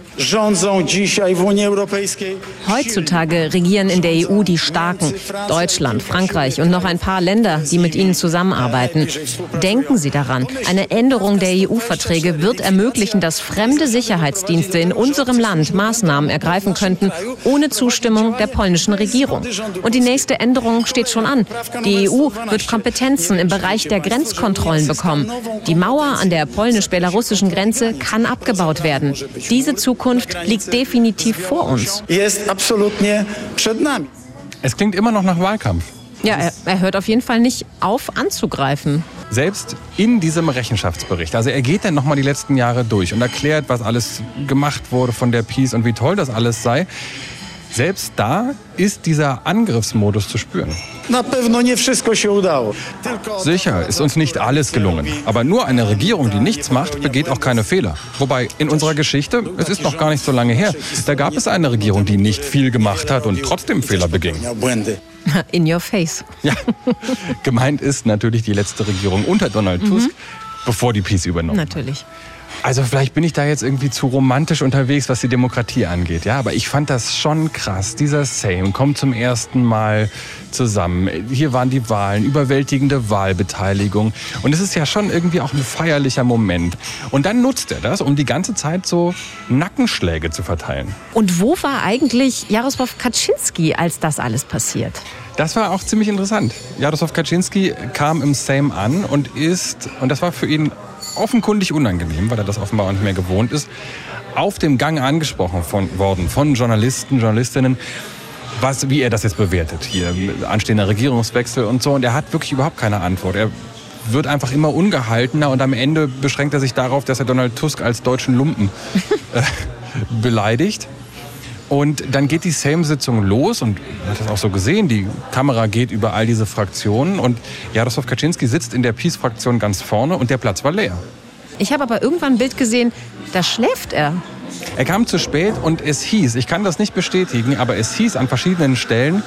Heutzutage regieren in der EU die Starken. Deutschland, Frankreich und noch ein paar Länder, die mit ihnen zusammenarbeiten. Denken Sie daran, eine Änderung der EU-Verträge wird ermöglichen, dass fremde Sicherheitsdienste in unserem Land Maßnahmen ergreifen könnten, ohne Zustimmung der polnischen Regierung. Und die nächste Änderung steht schon an. Die EU wird Kompetenzen im Bereich der Grenzkontrollen bekommen. Die Mauer an der polnisch-belarussischen Grenze kann abgebaut werden. Diese Zukunft liegt definitiv vor uns. Es klingt immer noch nach Wahlkampf. Ja, er, er hört auf jeden Fall nicht auf anzugreifen. Selbst in diesem Rechenschaftsbericht. Also er geht dann nochmal die letzten Jahre durch und erklärt, was alles gemacht wurde von der Peace und wie toll das alles sei. Selbst da ist dieser Angriffsmodus zu spüren. Sicher ist uns nicht alles gelungen. Aber nur eine Regierung, die nichts macht, begeht auch keine Fehler. Wobei in unserer Geschichte, es ist noch gar nicht so lange her, da gab es eine Regierung, die nicht viel gemacht hat und trotzdem Fehler beging. In your face. Ja, gemeint ist natürlich die letzte Regierung unter Donald Tusk, bevor die Peace übernommen hat. Also vielleicht bin ich da jetzt irgendwie zu romantisch unterwegs, was die Demokratie angeht. Ja, aber ich fand das schon krass. Dieser Sejm kommt zum ersten Mal zusammen. Hier waren die Wahlen, überwältigende Wahlbeteiligung. Und es ist ja schon irgendwie auch ein feierlicher Moment. Und dann nutzt er das, um die ganze Zeit so Nackenschläge zu verteilen. Und wo war eigentlich Jaroslaw Kaczynski, als das alles passiert? Das war auch ziemlich interessant. Jaroslaw Kaczynski kam im Sejm an und ist, und das war für ihn offenkundig unangenehm, weil er das offenbar nicht mehr gewohnt ist, auf dem Gang angesprochen von, worden von Journalisten, Journalistinnen, was, wie er das jetzt bewertet. Hier anstehender Regierungswechsel und so. Und er hat wirklich überhaupt keine Antwort. Er wird einfach immer ungehaltener und am Ende beschränkt er sich darauf, dass er Donald Tusk als deutschen Lumpen äh, beleidigt. Und dann geht die Sejm-Sitzung los und man hat das auch so gesehen, die Kamera geht über all diese Fraktionen und Jaroslaw Kaczynski sitzt in der Peace-Fraktion ganz vorne und der Platz war leer. Ich habe aber irgendwann ein Bild gesehen, da schläft er. Er kam zu spät und es hieß, ich kann das nicht bestätigen, aber es hieß an verschiedenen Stellen,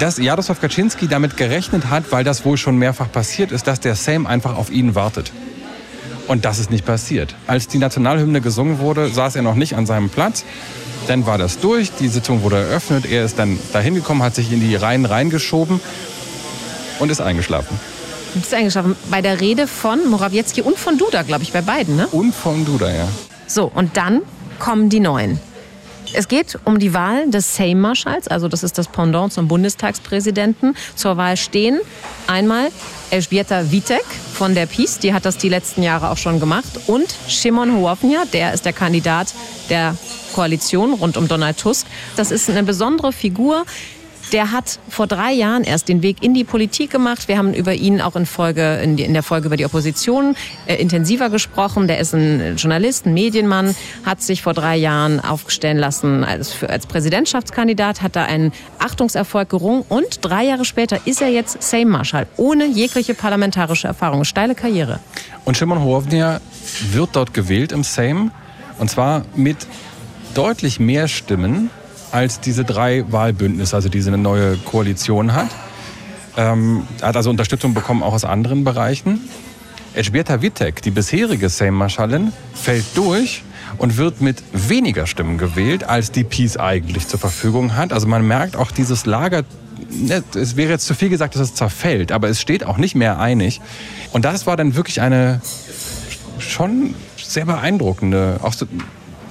dass Jaroslaw Kaczynski damit gerechnet hat, weil das wohl schon mehrfach passiert ist, dass der Sejm einfach auf ihn wartet. Und das ist nicht passiert. Als die Nationalhymne gesungen wurde, saß er noch nicht an seinem Platz. Dann war das durch, die Sitzung wurde eröffnet, er ist dann dahin gekommen, hat sich in die Reihen reingeschoben und ist eingeschlafen. Du bist eingeschlafen. Bei der Rede von Morawiecki und von Duda, glaube ich, bei beiden, ne? Und von Duda, ja. So, und dann kommen die Neuen. Es geht um die Wahl des Sejm-Marschalls, also das ist das Pendant zum Bundestagspräsidenten. Zur Wahl stehen einmal Elżbieta Witek von der PiS, die hat das die letzten Jahre auch schon gemacht, und Szymon Hołownia, der ist der Kandidat der Koalition rund um Donald Tusk. Das ist eine besondere Figur. Der hat vor drei Jahren erst den Weg in die Politik gemacht. Wir haben über ihn auch in, Folge, in, die, in der Folge über die Opposition äh, intensiver gesprochen. Der ist ein Journalist, ein Medienmann, hat sich vor drei Jahren aufstellen lassen als, als Präsidentschaftskandidat, hat da einen Achtungserfolg gerungen und drei Jahre später ist er jetzt Sejm-Marschall, ohne jegliche parlamentarische Erfahrung. Steile Karriere. Und Szymon Hołownia wird dort gewählt im Sejm und zwar mit deutlich mehr Stimmen als diese drei Wahlbündnisse, also diese neue Koalition hat. Ähm, hat also Unterstützung bekommen auch aus anderen Bereichen. Elżbieta Witek, die bisherige Sejm-Marschallin, fällt durch und wird mit weniger Stimmen gewählt, als die Peace eigentlich zur Verfügung hat. Also man merkt auch dieses Lager, ne, es wäre jetzt zu viel gesagt, dass es zerfällt, aber es steht auch nicht mehr einig. Und das war dann wirklich eine schon sehr beeindruckende, auch so,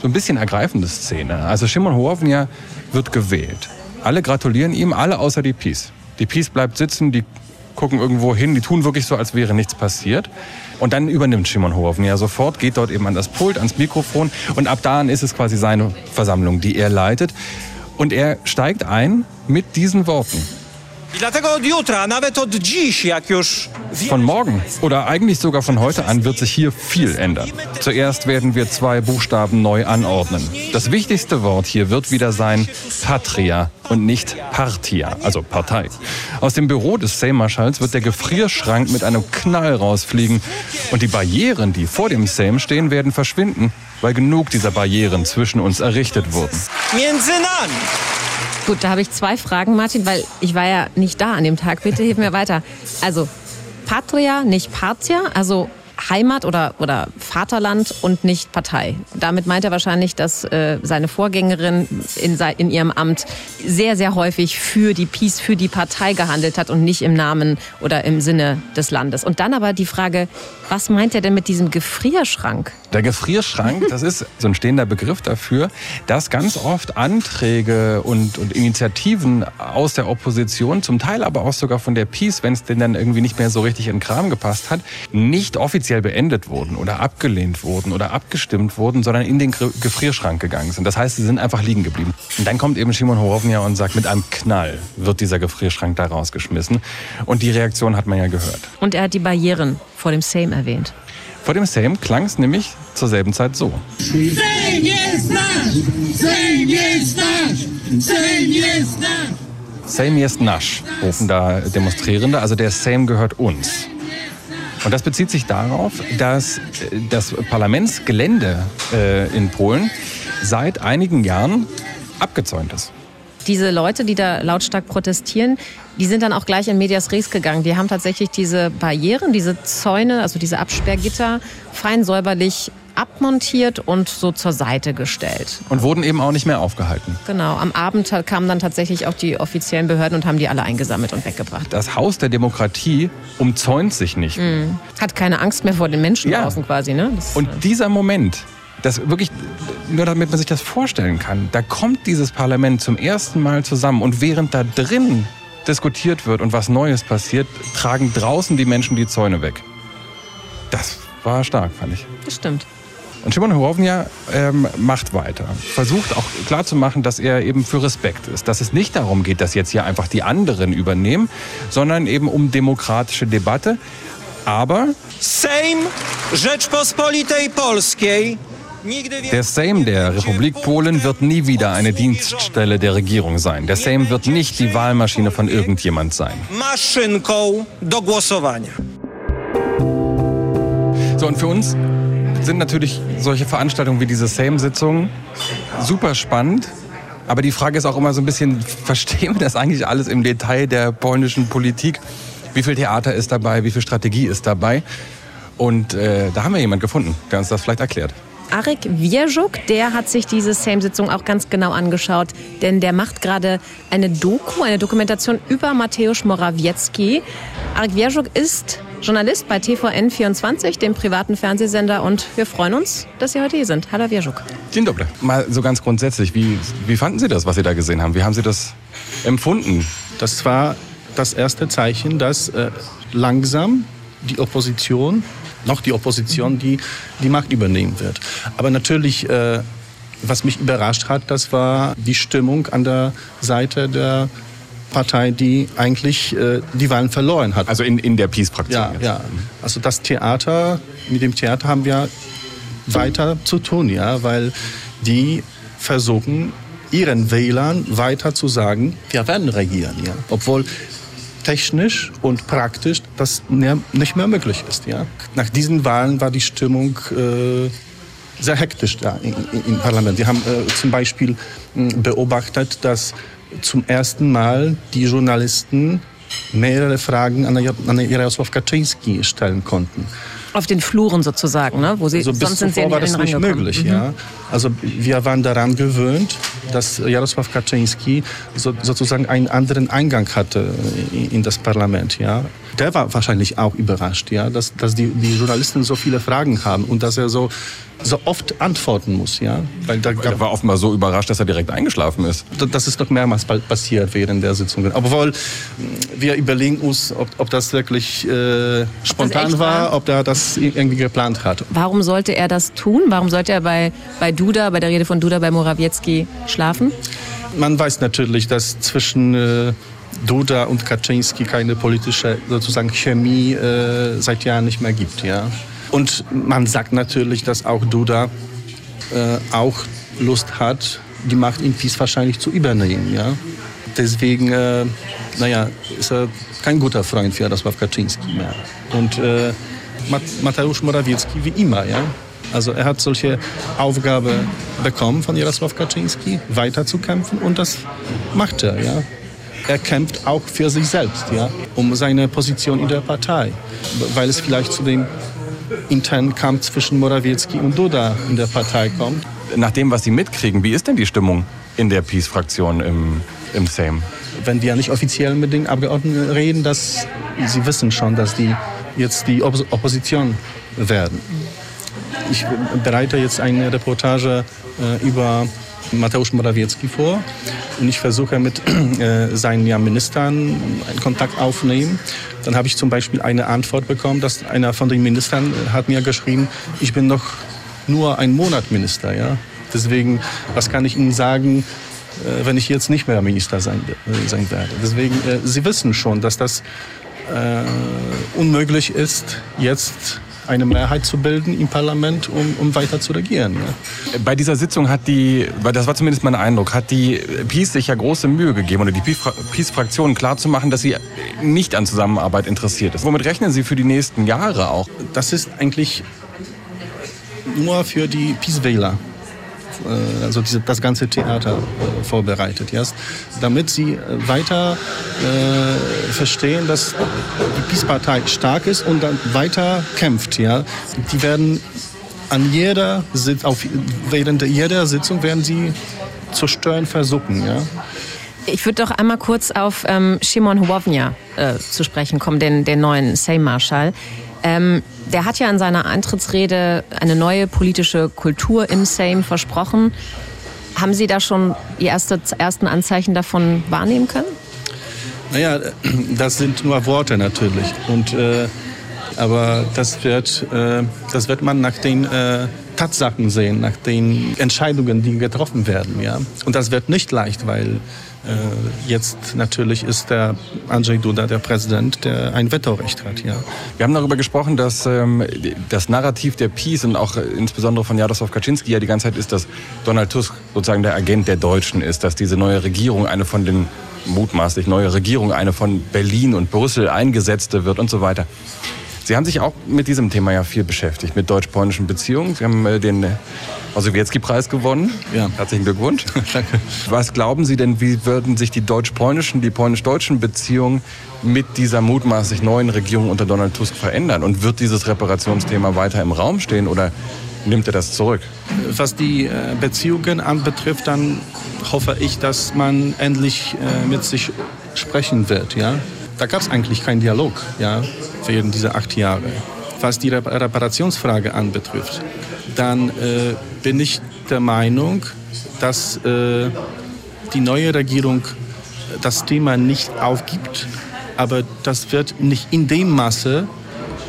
so ein bisschen ergreifende Szene. Also Shimon Hołownia wird gewählt. Alle gratulieren ihm, alle außer die Peace. Die Peace bleibt sitzen, die gucken irgendwo hin, die tun wirklich so, als wäre nichts passiert. Und dann übernimmt Shimon Hołownia sofort, geht dort eben an das Pult, ans Mikrofon und ab da an ist es quasi seine Versammlung, die er leitet. Und er steigt ein mit diesen Worten. I dlatego od jutra, a nawet od dziś, jak już Von morgen oder eigentlich sogar von heute an wird sich hier viel ändern. Zuerst werden wir zwei Buchstaben neu anordnen. Das wichtigste Wort hier wird wieder sein Patria und nicht Partia, also Partei. Aus dem Büro des Sejm-Marschalls wird der Gefrierschrank mit einem Knall rausfliegen und die Barrieren, die vor dem Sejm stehen, werden verschwinden, weil genug dieser Barrieren zwischen uns errichtet wurden. między nami. Gut, da habe ich zwei Fragen, Martin, weil ich war ja nicht da an dem Tag. Bitte hilf mir weiter. Also Patria, nicht Partia, also Heimat oder, oder Vaterland und nicht Partei. Damit meint er wahrscheinlich, dass äh, seine Vorgängerin in, in ihrem Amt sehr, sehr häufig für die Peace, für die Partei gehandelt hat und nicht im Namen oder im Sinne des Landes. Und dann aber die Frage, was meint er denn mit diesem Gefrierschrank? Der Gefrierschrank, das ist so ein stehender Begriff dafür, dass ganz oft Anträge und, und Initiativen aus der Opposition, zum Teil aber auch sogar von der Peace, wenn es denn dann irgendwie nicht mehr so richtig in den Kram gepasst hat, nicht offiziell beendet wurden oder abgelehnt wurden oder abgestimmt wurden, sondern in den Gefrierschrank gegangen sind. Das heißt, sie sind einfach liegen geblieben. Und dann kommt eben Shimon Hołownia und sagt, mit einem Knall wird dieser Gefrierschrank da rausgeschmissen. Und die Reaktion hat man ja gehört. Und er hat die Barrieren vor dem Sejm erwähnt. Vor dem Sejm klang es nämlich zur selben Zeit so. Sejm jest nasz! Sejm jest nasz! Sejm jest nasz! Sejm jest nasch, rufen da Demonstrierende. Also der Sejm gehört uns. Und das bezieht sich darauf, dass äh, das Parlamentsgelände äh, in Polen seit einigen Jahren abgezäunt ist. Diese Leute, die da lautstark protestieren, die sind dann auch gleich in Medias Res gegangen. Die haben tatsächlich diese Barrieren, diese Zäune, also diese Absperrgitter, fein säuberlich abmontiert und so zur Seite gestellt. Und wurden eben auch nicht mehr aufgehalten. Genau, am Abend kamen dann tatsächlich auch die offiziellen Behörden und haben die alle eingesammelt und weggebracht. Das Haus der Demokratie umzäunt sich nicht. Mhm. Hat keine Angst mehr vor den Menschen Ja. draußen quasi, ne? Das, Und dieser Moment, das wirklich, nur damit man sich das vorstellen kann, da kommt dieses Parlament zum ersten Mal zusammen und während da drin diskutiert wird und was Neues passiert, tragen draußen die Menschen die Zäune weg. Das war stark, fand ich. das stimmt. Und Shimon Horovnia ähm, macht weiter. Versucht auch klarzumachen, dass er eben für Respekt ist. Dass es nicht darum geht, dass jetzt hier einfach die anderen übernehmen, sondern eben um demokratische Debatte. Aber Sejm Rzeczpospolitej Polskiej der Sejm der Republik Polen wird nie wieder eine Dienststelle der Regierung sein. Der Sejm wird nicht die Wahlmaschine von irgendjemand sein. maszynką do głosowania. So, und für uns sind natürlich solche Veranstaltungen wie diese Sejm-Sitzungen super spannend. Aber die Frage ist auch immer so ein bisschen, verstehen wir das eigentlich alles im Detail der polnischen Politik? Wie viel Theater ist dabei? Wie viel Strategie ist dabei? Und äh, da haben wir jemanden gefunden, der uns das vielleicht erklärt. Arek Wierżuk, der hat sich diese Sejm-Sitzung auch ganz genau angeschaut, denn der macht gerade eine Doku, eine Dokumentation über Mateusz Morawiecki. Arek Wierżuk ist Journalist bei TVN24, dem privaten Fernsehsender und wir freuen uns, dass Sie heute hier sind. Hallo Wierżuk. Dzień dobry. Mal so ganz grundsätzlich, wie, wie fanden Sie das, was Sie da gesehen haben? Wie haben Sie das empfunden? Das war das erste Zeichen, dass äh, langsam die Opposition, noch die Opposition, die die Macht übernehmen wird. Aber natürlich, äh, was mich überrascht hat, das war die Stimmung an der Seite der Partei, die eigentlich äh, die Wahlen verloren hat. Also in, in der Peace-Fraktion. Ja, jetzt. ja. Also das Theater, mit dem Theater haben wir weiter zu tun, ja, weil die versuchen, ihren Wählern weiter zu sagen, wir werden regieren, ja. Obwohl technisch und praktisch das nicht mehr möglich ist, ja. Nach diesen Wahlen war die Stimmung äh, sehr hektisch da im, im- Parlament. Wir haben äh, zum Beispiel mh, beobachtet, dass zum ersten Mal die Journalisten mehrere Fragen an, an Jarosław Kaczynski stellen konnten. Auf den Fluren sozusagen, ne? wo Sie, Also sonst sind Sie ja war das nicht möglich. Mhm. Ja? Also wir waren daran gewöhnt, dass Jarosław Kaczynski so, sozusagen einen anderen Eingang hatte in, in das Parlament. Ja? Der war wahrscheinlich auch überrascht, ja? dass, dass die, die Journalisten so viele Fragen haben und dass er so, so oft antworten muss. Ja? Weil da Er war offenbar so überrascht, dass er direkt eingeschlafen ist. das ist noch mehrmals pa- passiert während der Sitzungen. Obwohl, wir überlegen uns, ob, ob das wirklich äh, spontan echt war, war? ob er das irgendwie geplant hat. Warum sollte er das tun? Warum sollte er bei, bei Duda, bei der Rede von Duda, bei Morawiecki schlafen? Man weiß natürlich, dass zwischen äh, Duda und Kaczynski keine politische sozusagen Chemie äh, seit Jahren nicht mehr gibt. Ja? Und man sagt natürlich, dass auch Duda äh, auch Lust hat, die Macht in PiS wahrscheinlich zu übernehmen. Ja? Deswegen, äh, naja, ist er kein guter Freund für Jarosław Kaczynski mehr. Und äh, Mat Mateusz Morawiecki wie immer, ja. Also er hat solche Aufgabe bekommen von Jarosław Kaczynski, weiterzukämpfen und das macht er, ja. Er kämpft auch für sich selbst, ja, um seine Position in der Partei, weil es vielleicht zu dem internen Kampf zwischen Morawiecki und Duda in der Partei kommt. Nach dem, was Sie mitkriegen, wie ist denn die Stimmung in der Peace-Fraktion im, im Sejm? wenn wir nicht offiziell mit den Abgeordneten reden, dass sie wissen schon, dass die jetzt die Oppos Opposition werden. Ich bereite jetzt eine Reportage äh, über Mateusz Morawiecki vor und ich versuche mit äh, seinen ja, Ministern einen Kontakt aufnehmen. Dann habe ich zum Beispiel eine Antwort bekommen, dass einer von den Ministern äh, hat mir geschrieben, ich bin noch nur ein Monat Minister. Ja? Deswegen, was kann ich Ihnen sagen, äh, wenn ich jetzt nicht mehr Minister sein, äh, sein werde. Deswegen, äh, Sie wissen schon, dass das äh, unmöglich ist, jetzt eine Mehrheit zu bilden im Parlament, um, um weiter zu regieren. Ja. Bei dieser Sitzung hat die, das war zumindest mein Eindruck, hat die PiS sich ja große Mühe gegeben oder die PiS-Fraktion klarzumachen, dass sie nicht an Zusammenarbeit interessiert ist. Womit rechnen Sie für die nächsten Jahre auch? Das ist eigentlich nur für die PiS-Wähler äh, also diese, das ganze Theater äh, vorbereitet, ja? damit sie äh, weiter äh, verstehen, dass die Peace-Partei stark ist und dann weiter kämpft. Ja? Die werden an jeder auf, während jeder Sitzung werden sie zerstören versuchen. Ja? Ich würde doch einmal kurz auf ähm, Shimon Hołownia äh, zu sprechen kommen, den, den neuen Sejm-Marschall. Ähm, der hat ja in seiner Eintrittsrede eine neue politische Kultur im Sejm versprochen. Haben Sie da schon die erste, ersten Anzeichen davon wahrnehmen können? Naja, das sind nur Worte natürlich. Und, äh, aber das wird, äh, das wird man nach den äh, Tatsachen sehen, nach den Entscheidungen, die getroffen werden. Ja? Und das wird nicht leicht, weil jetzt natürlich ist der Andrzej Duda der Präsident, der ein Vetorecht hat. Ja. Wir haben darüber gesprochen, dass ähm, das Narrativ der Peace und auch äh, insbesondere von Jaroslaw Kaczynski ja die ganze Zeit ist, dass Donald Tusk sozusagen der Agent der Deutschen ist, dass diese neue Regierung eine von den mutmaßlich neue Regierung eine von Berlin und Brüssel eingesetzte wird und so weiter. Sie haben sich auch mit diesem Thema ja viel beschäftigt, mit deutsch-polnischen Beziehungen. Sie haben äh, den Osowietzky-Preis gewonnen. Ja. Herzlichen Glückwunsch. Danke. Was glauben Sie denn, wie würden sich die deutsch-polnischen, die polnisch-deutschen Beziehungen mit dieser mutmaßlich neuen Regierung unter Donald Tusk verändern? Und wird dieses Reparationsthema weiter im Raum stehen oder nimmt er das zurück? Was die äh, Beziehungen anbetrifft, dann hoffe ich, dass man endlich äh, mit sich sprechen wird. Ja? Da gab es eigentlich keinen Dialog ja, während dieser acht Jahre. Was die Reparationsfrage anbetrifft, dann äh, bin ich der Meinung, dass äh, die neue Regierung das Thema nicht aufgibt, aber das wird nicht in dem Maße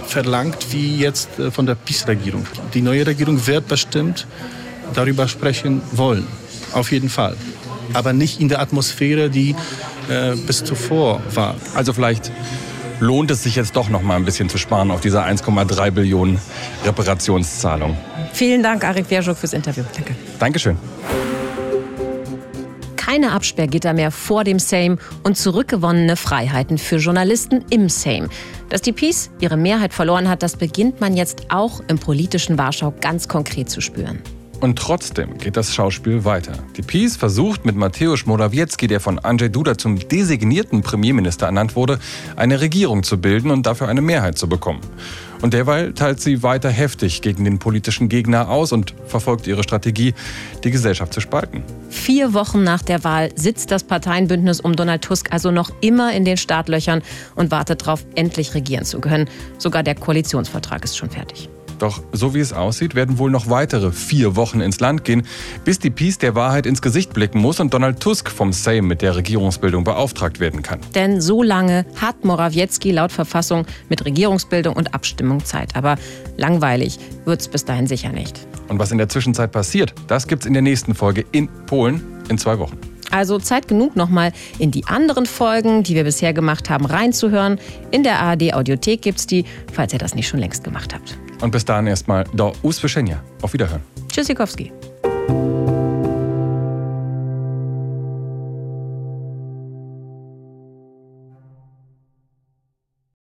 verlangt wie jetzt äh, von der PiS-Regierung. Die neue Regierung wird bestimmt darüber sprechen wollen, auf jeden Fall. Aber nicht in der Atmosphäre, die äh, bis zuvor war. Also vielleicht lohnt es sich jetzt doch noch mal ein bisschen zu sparen auf dieser 1,3 Billionen Reparationszahlung. Vielen Dank, Arik Wierschuk, fürs Interview. Danke. Dankeschön. Keine Absperrgitter mehr vor dem Sejm und zurückgewonnene Freiheiten für Journalisten im Sejm. Dass die Peace ihre Mehrheit verloren hat, das beginnt man jetzt auch im politischen Warschau ganz konkret zu spüren. Und trotzdem geht das Schauspiel weiter. Die PiS versucht mit Mateusz Morawiecki, der von Andrzej Duda zum designierten Premierminister ernannt wurde, eine Regierung zu bilden und dafür eine Mehrheit zu bekommen. Und derweil teilt sie weiter heftig gegen den politischen Gegner aus und verfolgt ihre Strategie, die Gesellschaft zu spalten. Vier Wochen nach der Wahl sitzt das Parteienbündnis um Donald Tusk also noch immer in den Startlöchern und wartet darauf, endlich regieren zu können. Sogar der Koalitionsvertrag ist schon fertig. Doch so wie es aussieht, werden wohl noch weitere vier Wochen ins Land gehen, bis die Peace der Wahrheit ins Gesicht blicken muss und Donald Tusk vom Sejm mit der Regierungsbildung beauftragt werden kann. Denn so lange hat Morawiecki laut Verfassung mit Regierungsbildung und Abstimmung Zeit. Aber langweilig wird es bis dahin sicher nicht. Und was in der Zwischenzeit passiert, das gibt's in der nächsten Folge in Polen in zwei Wochen. Also Zeit genug, nochmal in die anderen Folgen, die wir bisher gemacht haben, reinzuhören. In der ARD Audiothek gibt's die, falls ihr das nicht schon längst gemacht habt. Und bis dahin erstmal do usłyszenia. Auf Wiederhören. Tschüssikowski.